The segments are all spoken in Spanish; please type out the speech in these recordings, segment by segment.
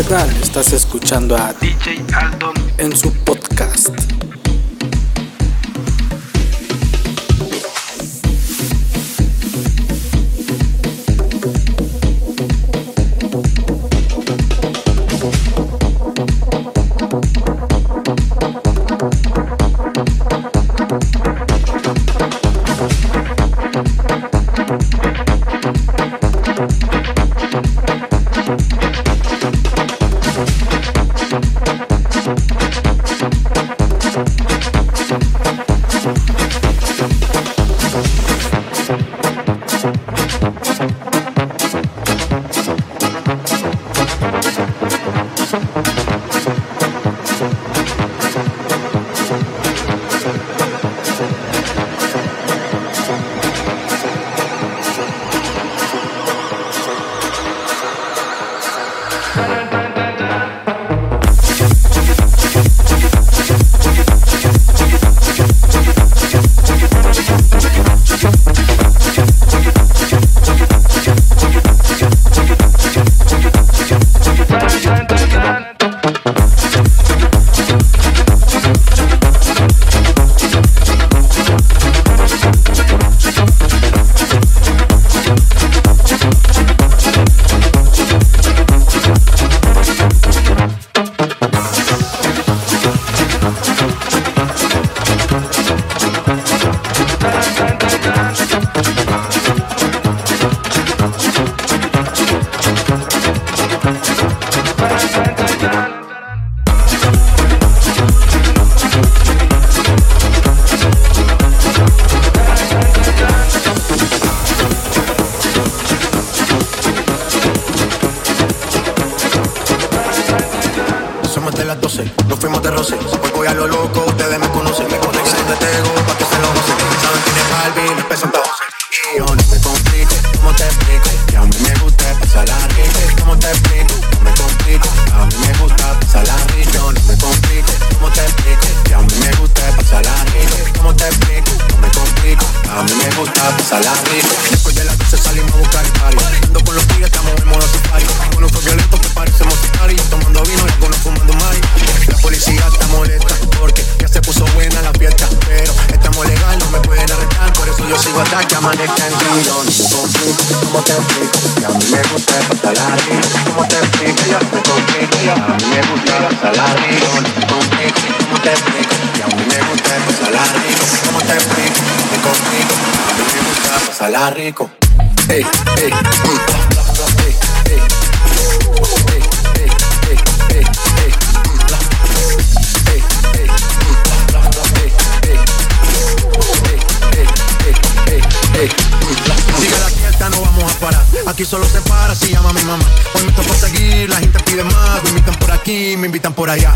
Estás escuchando a DJ Aldon en su podcast. Thank más rico. Hey, hey, Aquí solo se aquí me invitan por allá.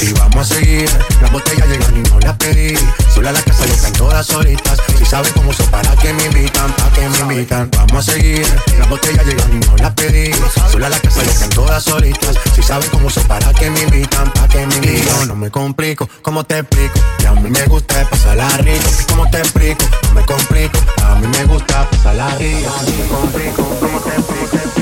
Y vamos a seguir, las botellas llegan y no las pedí. Sola la casa están todas solitas. Si sabes cómo son para que me invitan, para que me invitan. Vamos a seguir, las botellas llegan y no las pedí. Sola la casa están todas solitas. Si sabes cómo son para que me invitan, para que me invitan. Yo no me complico, ¿cómo te explico? Que a mí me gusta pasarla rico. ¿Cómo te explico? No me complico, a mí me gusta pasarla rico. No me complico, ¿cómo te explico?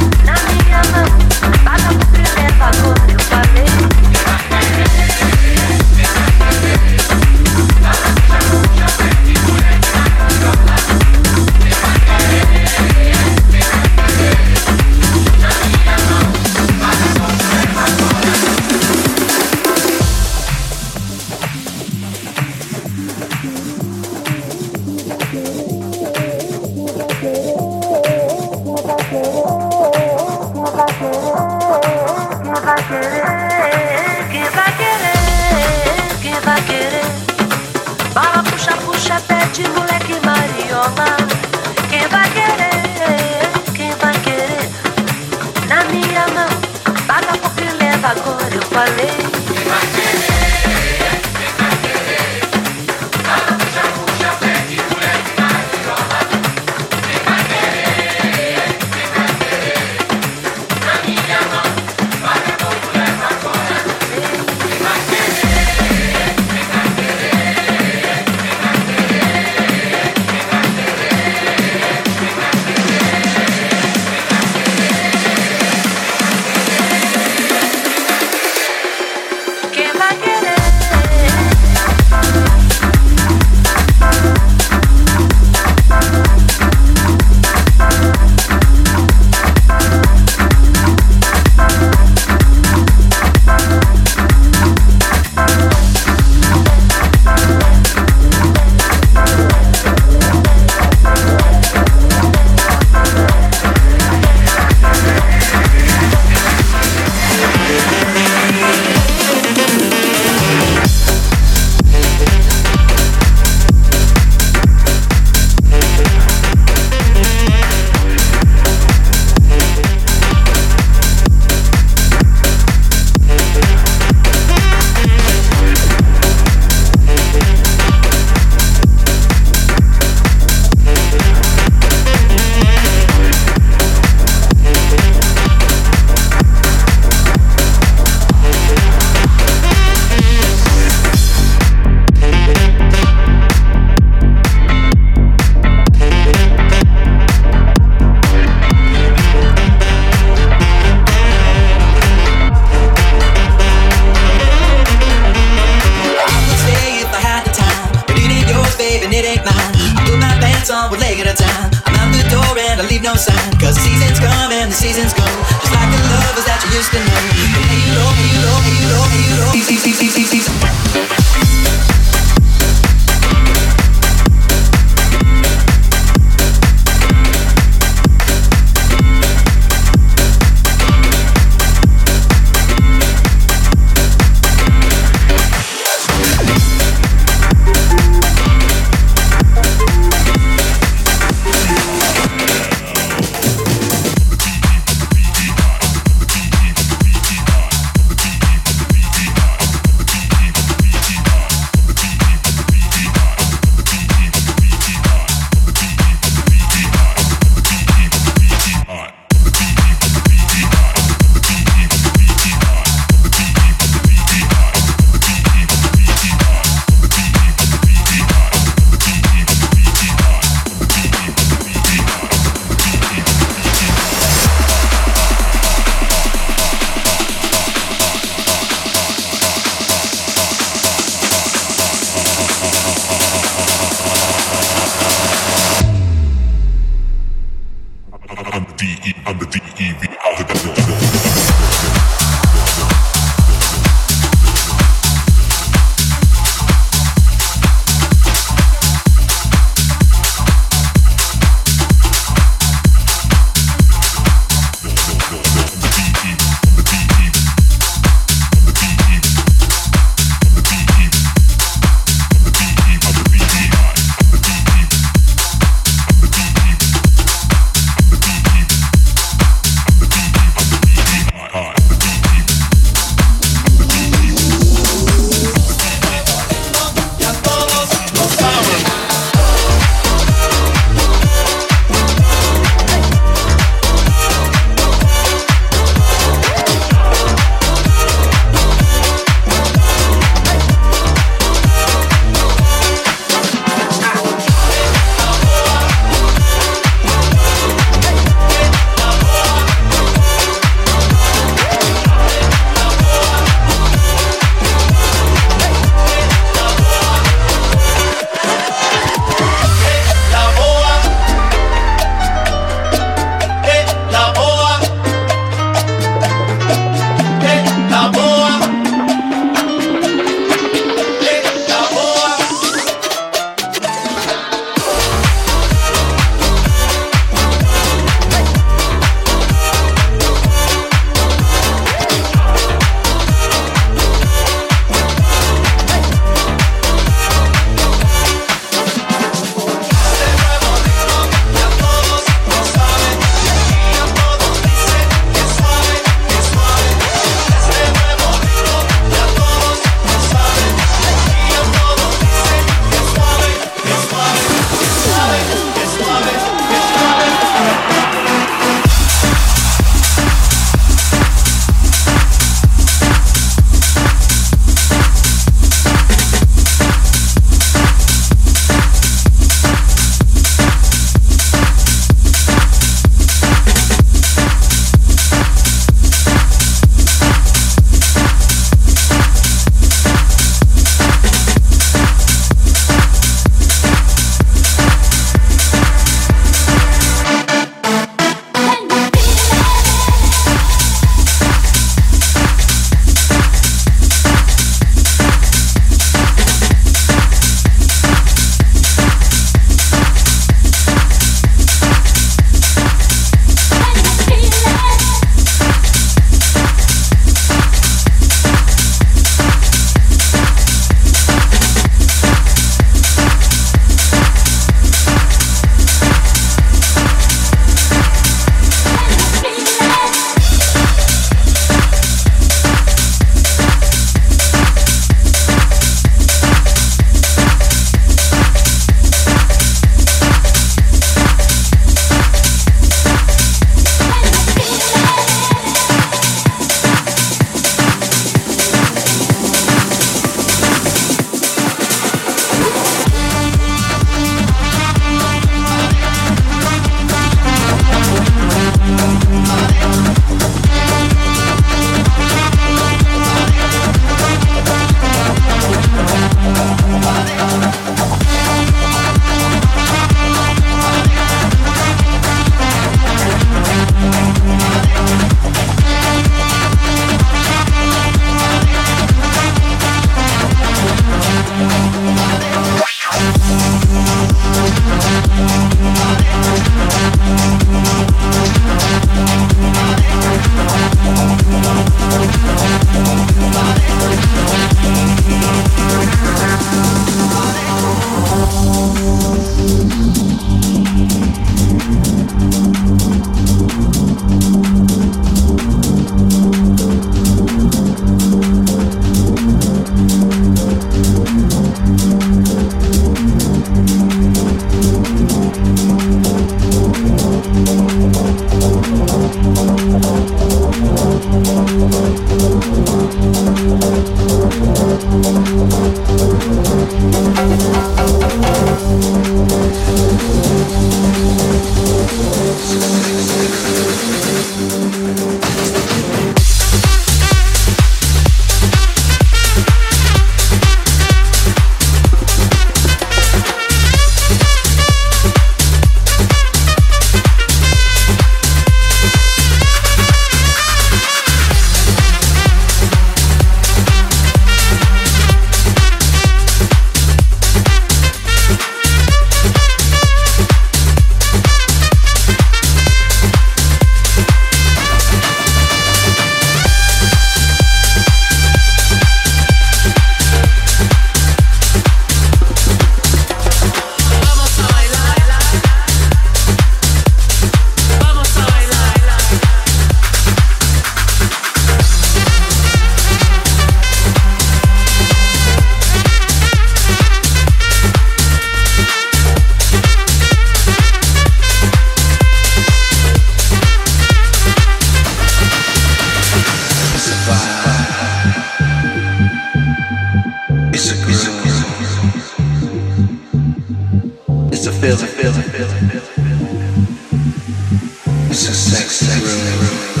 sex room.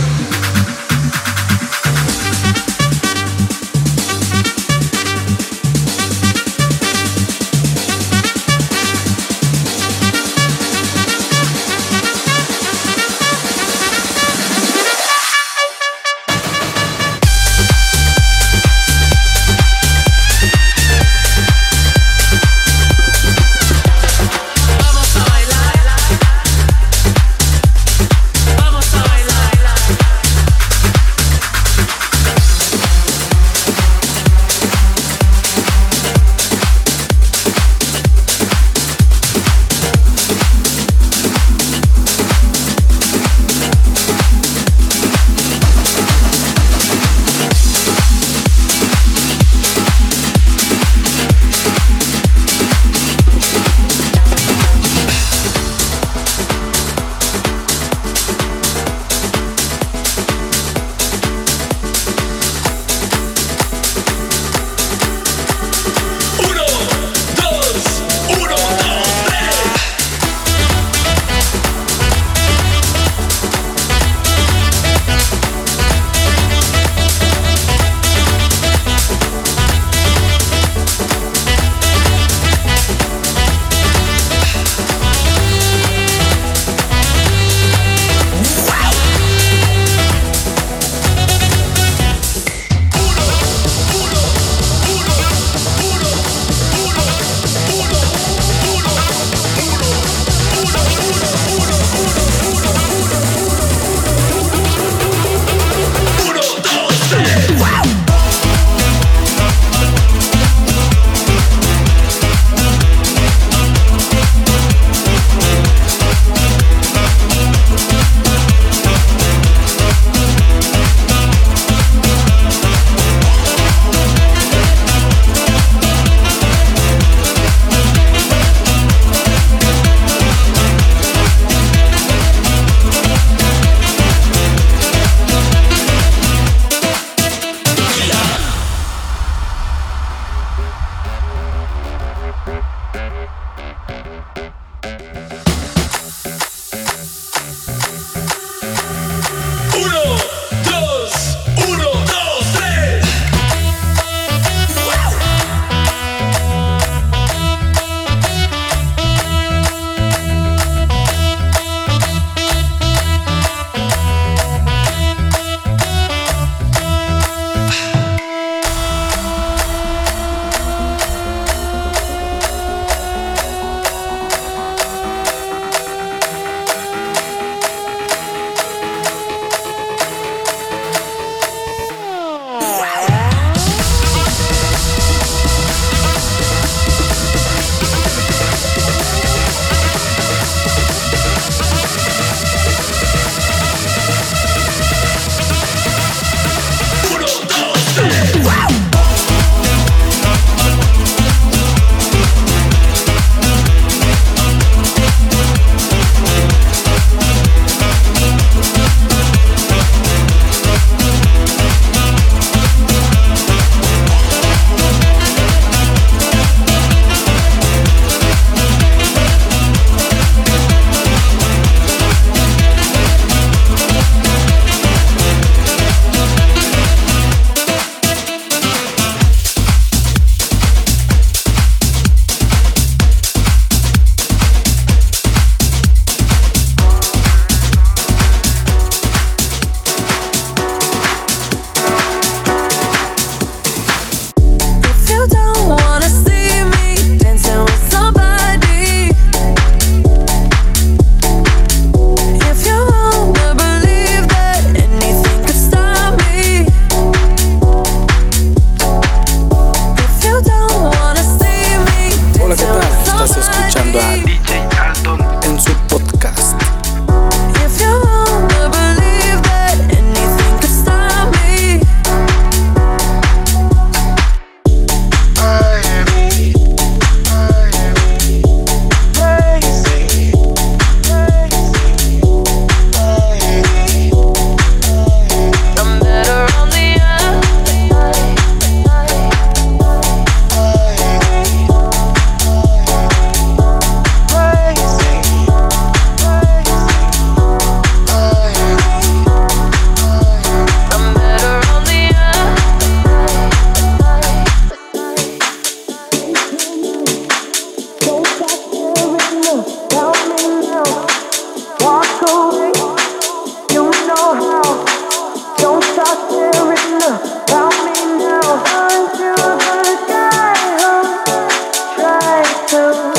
so